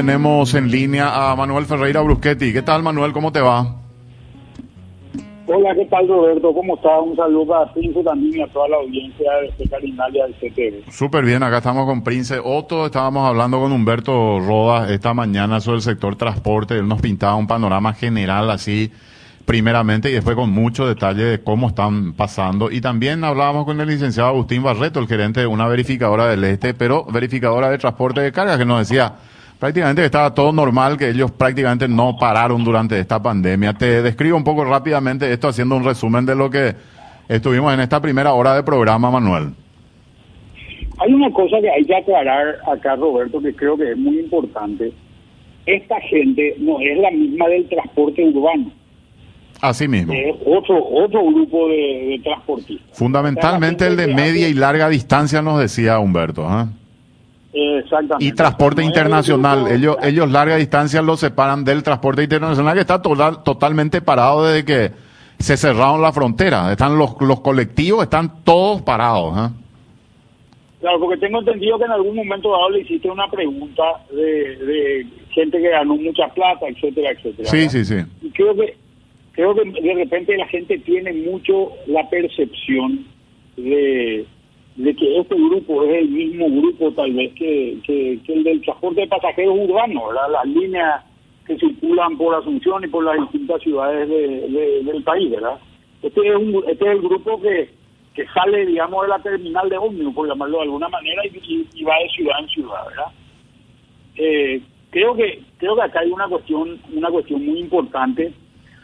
tenemos en línea a Manuel Ferreira Bruschetti. ¿Qué tal, Manuel? ¿Cómo te va? Hola, ¿qué tal, Roberto? ¿Cómo estás? Un saludo a Prince también y a toda la audiencia de este Carinalia del CTV. Súper bien, acá estamos con Prince Otto. Estábamos hablando con Humberto Rodas esta mañana sobre el sector transporte. Él nos pintaba un panorama general así primeramente y después con mucho detalle de cómo están pasando. Y también hablábamos con el licenciado Agustín Barreto, el gerente de una verificadora del Este, pero verificadora de transporte de carga, que nos decía prácticamente que estaba todo normal, que ellos prácticamente no pararon durante esta pandemia. Te describo un poco rápidamente esto haciendo un resumen de lo que estuvimos en esta primera hora de programa, Manuel. Hay una cosa que hay que aclarar acá, Roberto, que creo que es muy importante. Esta gente no es la misma del transporte urbano. Así mismo. Es otro, otro grupo de, transportistas. Fundamentalmente el de media y larga distancia, nos decía Humberto. ¿eh? Exactamente. Y transporte internacional. Ellos, ellos larga distancia lo separan del transporte internacional que está total, totalmente parado desde que se cerraron las fronteras. Están los, los colectivos, están todos parados. ¿eh? Claro, porque tengo entendido que en algún momento dado le hiciste una pregunta de, de gente que ganó mucha plata, etcétera, etcétera. Sí, sí, sí. Y creo que creo que de repente la gente tiene mucho la percepción de, de que este grupo es el mismo grupo tal vez que, que, el del transporte de pasajeros urbanos, las líneas que circulan por Asunción y por las distintas ciudades del país, ¿verdad? Este es, un, este es el grupo que, que sale, digamos, de la terminal de ómnibus, por llamarlo de alguna manera, y, y, va de ciudad en ciudad, ¿verdad? Eh, creo que creo que acá hay una cuestión una cuestión muy importante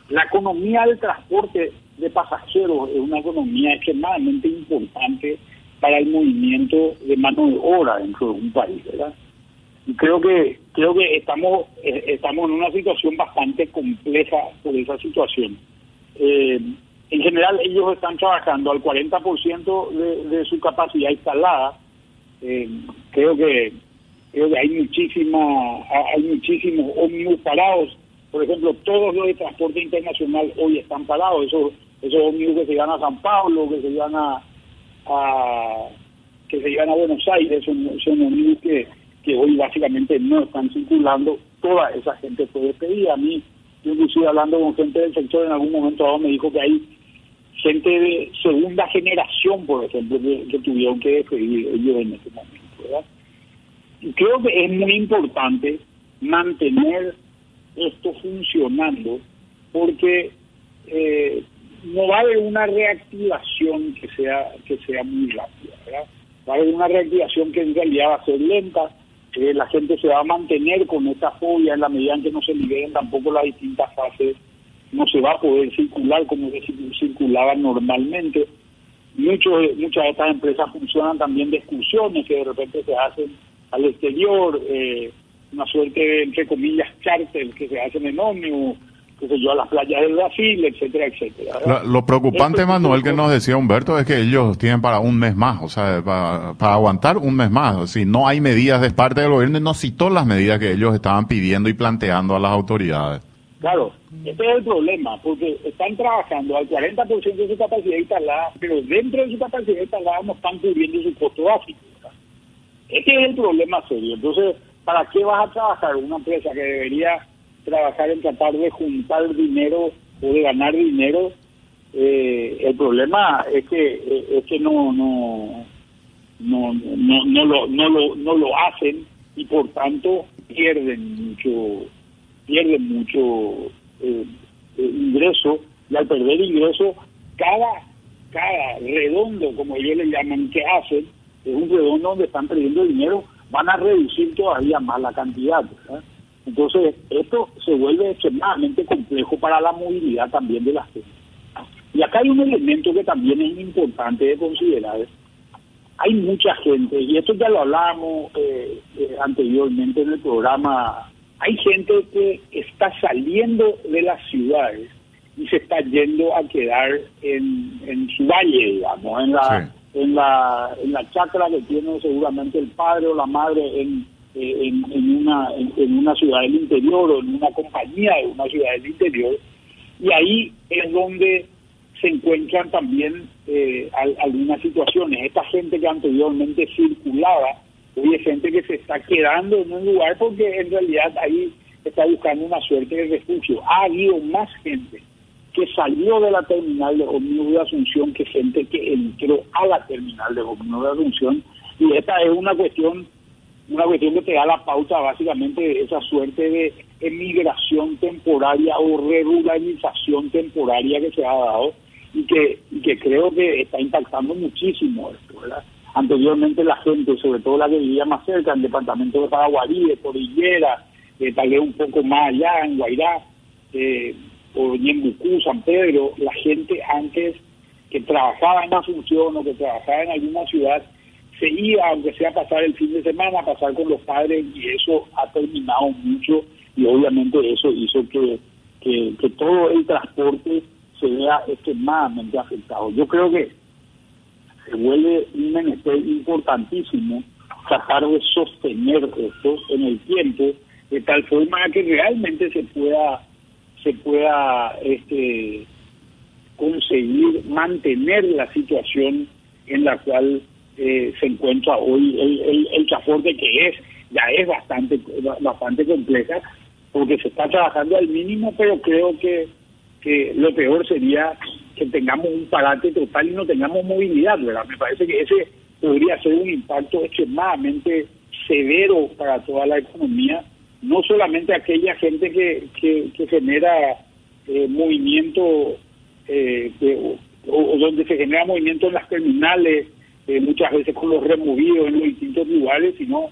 la economía del transporte de pasajeros es una economía extremadamente importante para el movimiento de mano de obra dentro de un país, ¿verdad? Y creo que creo que estamos eh, estamos en una situación bastante compleja por esa situación. Eh, en general ellos están trabajando al 40% de, de su capacidad instalada. Eh, creo que hay muchísima hay muchísimos ómnibus parados por ejemplo, todos los de transporte internacional hoy están parados. Esos, esos ómnibus que se llevan a San Pablo, que se llevan a, que se llevan a Buenos Aires, son, son ómnibus que, que hoy básicamente no están circulando. Toda esa gente fue despedida. A mí, yo inclusive hablando con gente del sector en algún momento dado me dijo que hay gente de segunda generación, por ejemplo, que, tuvieron que despedir ellos en este momento. Y creo que es muy importante mantener esto funcionando, porque eh, no va a haber una reactivación que sea que sea muy rápida, Va a haber una reactivación que en realidad va a ser lenta, que la gente se va a mantener con esta fobia en la medida en que no se liberen tampoco las distintas fases, no se va a poder circular como se circulaba normalmente. Muchos, muchas de estas empresas funcionan también de excursiones que de repente se hacen al exterior, eh, una suerte de, entre comillas, cárcel que se hacen en ómnibus, que se yo, a las playas del Brasil, etcétera, etcétera. Lo, preocupante, Manuel, que nos decía Humberto, es que ellos tienen para un mes más, o sea, para, para aguantar un mes más. Si no hay medidas de parte del gobierno, no citó las medidas que ellos estaban pidiendo y planteando a las autoridades. Claro, este es el problema, porque están trabajando al 40% de su capacidad instalada, pero dentro de su capacidad instalada no están cubriendo su costo básico. Este es el problema serio. Entonces, ¿para qué vas a trabajar una empresa que debería trabajar en tratar de juntar dinero o de ganar dinero? Eh, el problema es que es que no no no no no lo no lo no lo hacen y por tanto pierden mucho pierden mucho eh, eh, ingreso y al perder ingreso cada cada redondo como ellos le llaman que hacen es un redondo donde están perdiendo dinero van a reducir todavía más la cantidad. Entonces, esto se vuelve extremadamente complejo para la movilidad también de las gente. Y acá hay un elemento que también es importante de considerar. Hay mucha gente, y esto ya lo hablábamos eh, eh, anteriormente en el programa, hay gente que está saliendo de las ciudades y se está yendo a quedar en, en su valle, digamos, en la, en la, en la chacra que tiene seguramente el padre o la madre en, en, una, en, una ciudad del interior o en una compañía de una ciudad del interior. Y ahí es donde se encuentran también eh, algunas situaciones. Esta gente que anteriormente circulaba Hoy hay gente que se está quedando en un lugar porque en realidad ahí está buscando una suerte de refugio. Ha habido más gente que salió de la terminal de ómnibus de Asunción que gente que entró a la terminal de ómnibus de Asunción. Y esta es una cuestión una cuestión que te da la pauta básicamente de esa suerte de emigración temporaria o regularización temporaria que se ha dado y que, que creo que está impactando muchísimo esto, ¿verdad? Anteriormente la gente, sobre todo la que vivía más cerca, en el departamento de Paraguarí, de Cordillera, eh, tal vez un poco más allá, en Guairá, eh, o en Bucú, San Pedro, la gente antes que trabajaba en Asunción o que trabajaba en alguna ciudad, se iba, aunque sea pasar el fin de semana, a pasar con los padres, y eso ha terminado mucho, y obviamente eso hizo que, que, que todo el transporte se vea extremadamente afectado. Yo creo que se vuelve un menester importantísimo tratar de sostener esto en el tiempo de tal forma que realmente se pueda se pueda este conseguir mantener la situación en la cual eh, se encuentra hoy el, el, el transporte que es ya es bastante bastante compleja porque se está trabajando al mínimo pero creo que que lo peor sería que tengamos un parate total y no tengamos movilidad, ¿verdad? Me parece que ese podría ser un impacto extremadamente severo para toda la economía, no solamente aquella gente que, que, genera eh, movimiento eh, o, donde se genera movimiento en las terminales, eh, muchas veces con los removidos en los distintos lugares, sino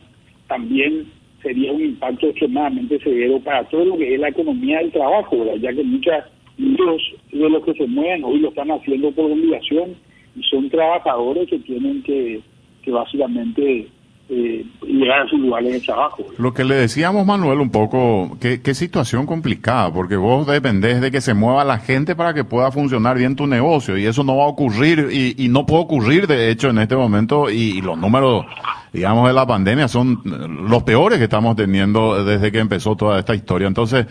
también sería un impacto extremadamente severo para todo lo que es la economía del trabajo, ya que muchas muchos de los que se mueven hoy lo están haciendo por obligación y son trabajadores que tienen que, que básicamente eh, llegar a su lugar en el trabajo. Lo que le decíamos, Manuel, un poco, qué, qué situación complicada, porque vos dependés de que se mueva la gente para que pueda funcionar bien tu negocio, y eso no va a ocurrir, y, no puede ocurrir, de hecho, en este momento, y los números, digamos, de la pandemia son los peores que estamos teniendo desde que empezó toda esta historia. Entonces,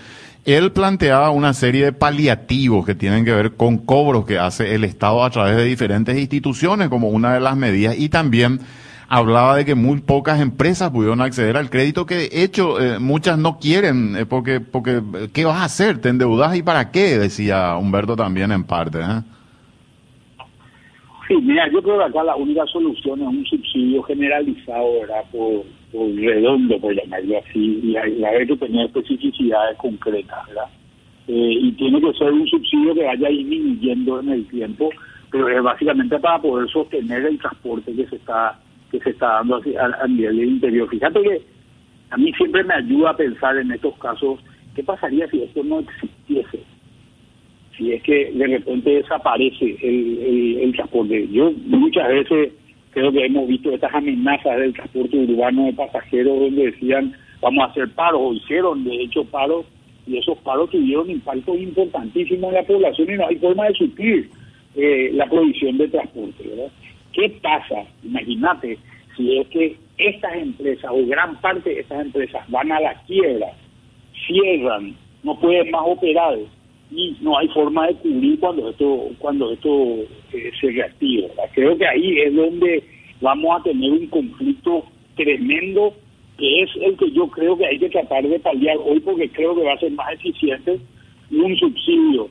él planteaba una serie de paliativos que tienen que ver con cobros que hace el Estado a través de diferentes instituciones como una de las medidas y también hablaba de que muy pocas empresas pudieron acceder al crédito que de hecho eh, muchas no quieren eh, porque porque ¿qué vas a hacer? ¿Te endeudas y para qué? decía Humberto también en parte. ¿eh? Sí, mira, yo creo que acá la única solución es un subsidio generalizado, ¿verdad? Por, redondo, por llamarlo así, y vez que tenía especificidades concretas, ¿verdad? Eh, y tiene que ser un subsidio que vaya disminuyendo en el tiempo, pero es básicamente para poder sostener el transporte que se está que se está dando a, a nivel del interior. Fíjate que a mí siempre me ayuda a pensar en estos casos, ¿qué pasaría si esto no existiese? si es que de repente desaparece el, el, transporte. Yo muchas veces creo que hemos visto estas amenazas del transporte urbano de pasajeros donde decían vamos a hacer paros o hicieron de hecho paros y esos paros tuvieron impacto importantísimo en la población y no hay forma de suplir eh, la provisión de transporte. ¿verdad? ¿Qué pasa? Imagínate si es que estas empresas o gran parte de estas empresas van a la quiebra, cierran, no pueden más operar y no hay forma de cubrir cuando esto cuando esto eh, se reactiva. Creo que ahí es donde vamos a tener un conflicto tremendo que es el que yo creo que hay que tratar de paliar hoy porque creo que va a ser más eficiente un subsidio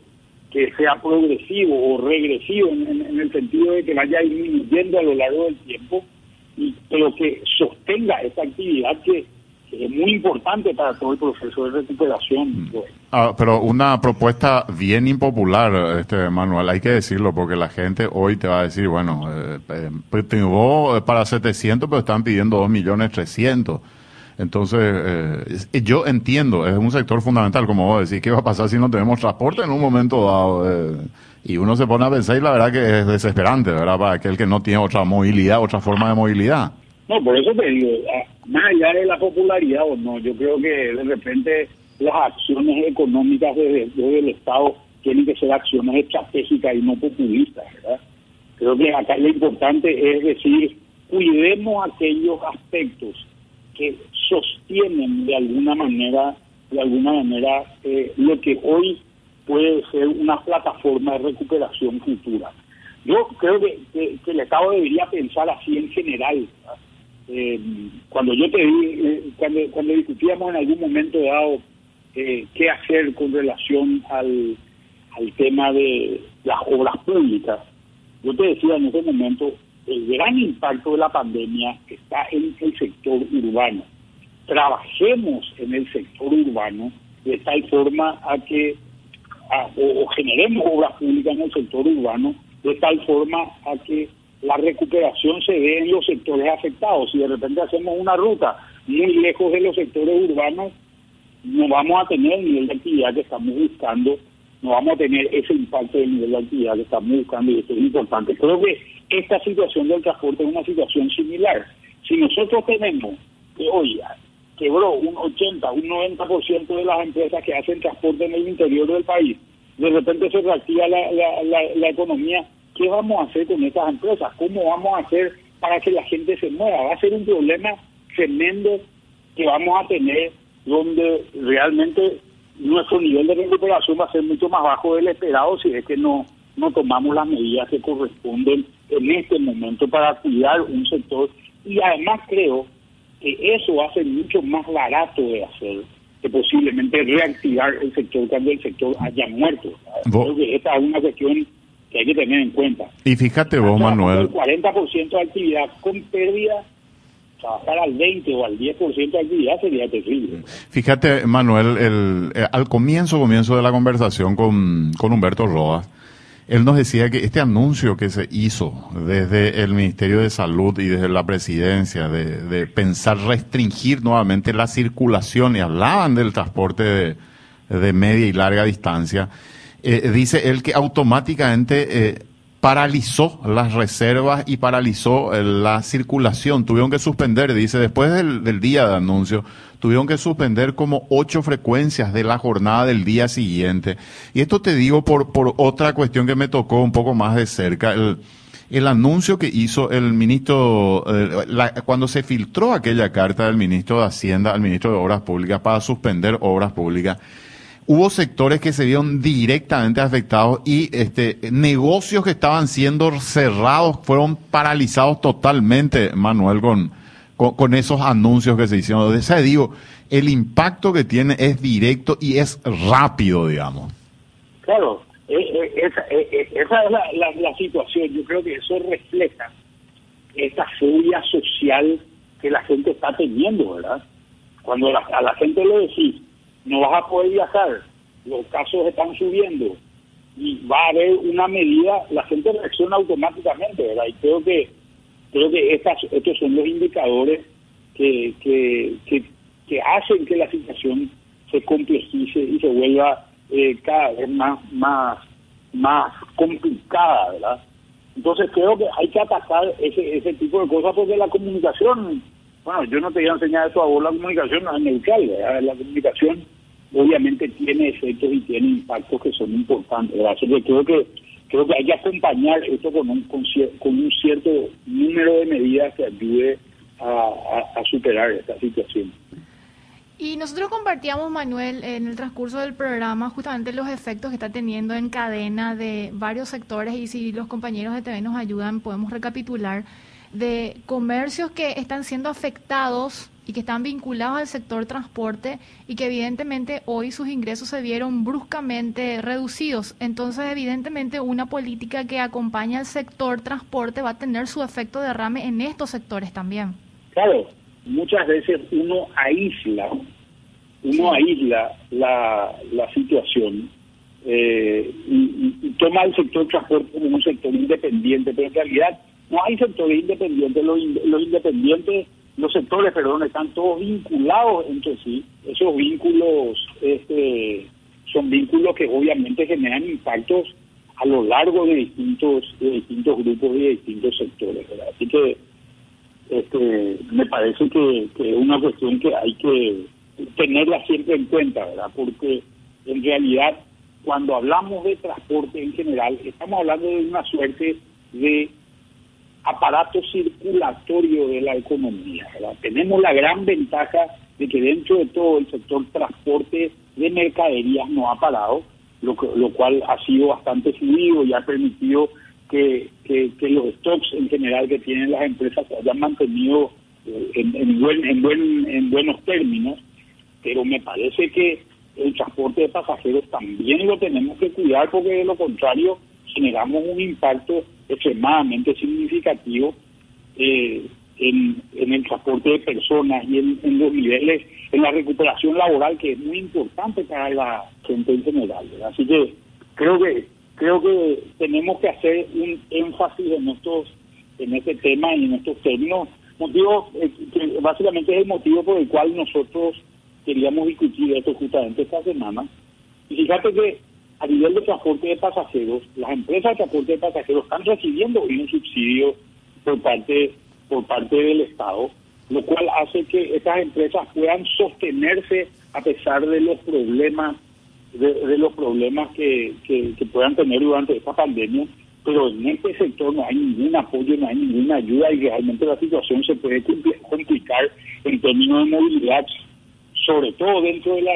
que sea progresivo o regresivo en, el sentido de que vaya disminuyendo a lo largo del tiempo y pero que sostenga esta actividad que es muy importante para todo el proceso de recuperación. Mm. Pues. Ah, pero una propuesta bien impopular, este Manuel, hay que decirlo, porque la gente hoy te va a decir, bueno, eh, eh, pues para 700, pero están pidiendo 2 millones 300. Entonces, eh, yo entiendo, es un sector fundamental, como vos decís, ¿qué va a pasar si no tenemos transporte en un momento dado? Eh, y uno se pone a pensar y la verdad que es desesperante, ¿verdad? Para aquel que no tiene otra movilidad, otra forma de movilidad. No, por eso te digo, más allá de la popularidad o no, yo creo que de repente las acciones económicas desde, el Estado tienen que ser acciones estratégicas y no populistas, ¿verdad? Creo que acá lo importante es decir, cuidemos aquellos aspectos que sostienen de alguna manera, de alguna manera, eh, lo que hoy puede ser una plataforma de recuperación futura. Yo creo que, que el Estado debería pensar así en general, eh, cuando yo te eh, cuando, cuando discutíamos en algún momento dado eh, qué hacer con relación al, al tema de las obras públicas, yo te decía en ese momento, el gran impacto de la pandemia está en el sector urbano. Trabajemos en el sector urbano de tal forma a que o, generemos obras públicas en el sector urbano de tal forma a que la recuperación se dé en los sectores afectados. Si de repente hacemos una ruta muy lejos de los sectores urbanos, no vamos a tener el nivel de actividad que estamos buscando, no vamos a tener ese impacto del nivel de actividad que estamos buscando y esto es importante. Creo que esta situación del transporte es una situación similar. Si nosotros tenemos que hoy quebró un 80, un 90% de las empresas que hacen transporte en el interior del país, de repente se reactiva la, la, economía, ¿qué vamos a hacer con estas empresas? ¿Cómo vamos a hacer para que la gente se mueva? Va a ser un problema tremendo que vamos a tener donde realmente nuestro nivel de recuperación va a ser mucho más bajo del esperado si es que no, no tomamos las medidas que corresponden en este momento para cuidar un sector. Y además creo que eso ser mucho más barato de hacer que posiblemente reactivar el sector cuando el sector haya muerto. Que esta es una cuestión que hay que tener en cuenta. Y fíjate vos, Manuel. El 40% de actividad con pérdida trabajar al 20 o al 10% de actividad sería terrible. Fíjate, Manuel, el, eh, al comienzo, comienzo de la conversación con, con Humberto Roa, él nos decía que este anuncio que se hizo desde el Ministerio de Salud y desde la presidencia de, pensar restringir nuevamente la circulación y hablaban del transporte de, de media y larga distancia, eh, dice él que automáticamente eh, paralizó las reservas y paralizó eh, la circulación. Tuvieron que suspender, dice, después del, del, día de anuncio, tuvieron que suspender como ocho frecuencias de la jornada del día siguiente. Y esto te digo por, por otra cuestión que me tocó un poco más de cerca. El, el anuncio que hizo el ministro, eh, cuando se filtró aquella carta del ministro de Hacienda al ministro de Obras Públicas para suspender obras públicas, hubo sectores que se vieron directamente afectados y este negocios que estaban siendo cerrados fueron paralizados totalmente, Manuel, con, con, esos anuncios que se hicieron. O sea, digo, el impacto que tiene es directo y es rápido, digamos. Claro, eh, eh, esa, eh, esa es la, la, situación. Yo creo que eso refleja esta furia social que la gente está teniendo, ¿verdad? Cuando a la gente le decís, no vas a poder viajar, los casos están subiendo y va a haber una medida, la gente reacciona automáticamente, ¿verdad? Y creo que creo que estas, estos son los indicadores que, que, que, hacen que la situación se complejice y se vuelva eh, cada vez más, más, más complicada, ¿verdad? Entonces creo que hay que atacar ese, ese tipo de cosas porque la comunicación bueno, yo no te voy a enseñar eso a vos, la comunicación no es neutral, la comunicación obviamente tiene efectos y tiene impactos que son importantes. Así que creo que creo que hay que acompañar esto con un, con, un cierto número de medidas que ayude a, superar esta situación. Y nosotros compartíamos, Manuel, en el transcurso del programa justamente los efectos que está teniendo en cadena de varios sectores y si los compañeros de TV nos ayudan podemos recapitular de comercios que están siendo afectados y que están vinculados al sector transporte y que evidentemente hoy sus ingresos se vieron bruscamente reducidos. Entonces, evidentemente, una política que acompaña al sector transporte va a tener su efecto derrame en estos sectores también. Claro, muchas veces uno aísla, uno aísla la, la situación eh, y, toma el sector transporte como un sector independiente, pero en realidad no hay sectores independientes, los, los independientes, los sectores, perdón, están todos vinculados entre sí. Esos vínculos este, son vínculos que obviamente generan impactos a lo largo de distintos, de distintos grupos y de distintos sectores. Así que este, me parece que, que es una cuestión que hay que tenerla siempre en cuenta, ¿verdad? Porque en realidad cuando hablamos de transporte en general, estamos hablando de una suerte de aparato circulatorio de la economía. Tenemos la gran ventaja de que dentro de todo el sector transporte de mercaderías no ha parado, lo, lo cual ha sido bastante fluido y ha permitido que, que, los stocks en general que tienen las empresas se hayan mantenido en, en, buen, en, buen, en buenos términos, pero me parece que el transporte de pasajeros también lo tenemos que cuidar porque de lo contrario generamos un impacto extremadamente significativo eh, en, el transporte de personas y en, los niveles, en la recuperación laboral que es muy importante para la gente en general. Así que creo que creo que tenemos que hacer un énfasis en estos en este tema y en estos términos motivo eh, que básicamente es el motivo por el cual nosotros queríamos discutir esto justamente esta semana y fíjate que a nivel de transporte de pasajeros las empresas de transporte de pasajeros están recibiendo un subsidio por parte por parte del Estado, lo cual hace que estas empresas puedan sostenerse a pesar de los problemas de, los problemas que, puedan tener durante esta pandemia, pero en este sector no hay ningún apoyo, no hay ninguna ayuda y realmente la situación se puede complicar en términos de movilidad, sobre todo dentro de la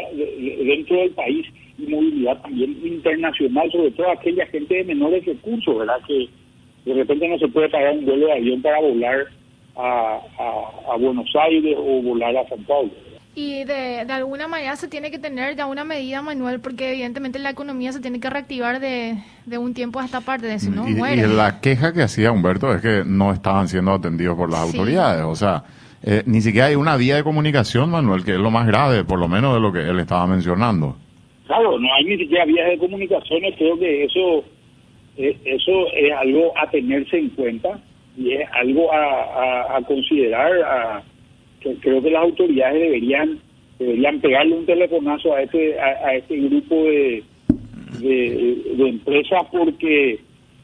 dentro del país y movilidad también internacional, sobre todo aquella gente de menores recursos, ¿verdad? Que de repente no se puede pagar un vuelo de avión para volar a, a, Buenos Aires o volar a San Paulo. Y de, de, alguna manera se tiene que tener ya una medida, Manuel, porque evidentemente la economía se tiene que reactivar de, de un tiempo a esta parte, de si no y, muere. Y la queja que hacía Humberto es que no estaban siendo atendidos por las autoridades. O sea, eh, ni siquiera hay una vía de comunicación, Manuel, que es lo más grave, por lo menos de lo que él estaba mencionando. Claro, no hay ni siquiera vías de comunicación, creo que eso, eh, eso es algo a tenerse en cuenta y es algo a, a, considerar. A, creo que las autoridades deberían deberían pegarle un telefonazo a este a, este grupo de, de, empresas porque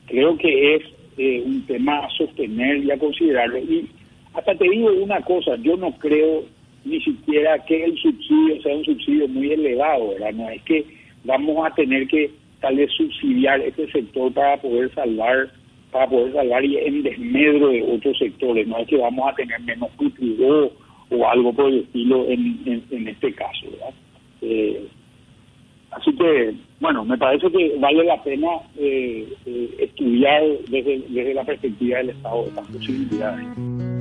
creo que es eh, un tema a sostener y a considerarlo. Y hasta te digo una cosa, yo no creo ni siquiera que el subsidio sea un subsidio muy elevado, ¿verdad? No es que vamos a tener que tal vez subsidiar este sector para poder salvar para poder salvar y en desmedro de otros sectores. No es que vamos a tener menos cultivo o algo por el estilo en, en, este caso. ¿verdad? Eh, así que, bueno, me parece que vale la pena eh, eh, estudiar desde, desde la perspectiva del Estado estas posibilidades.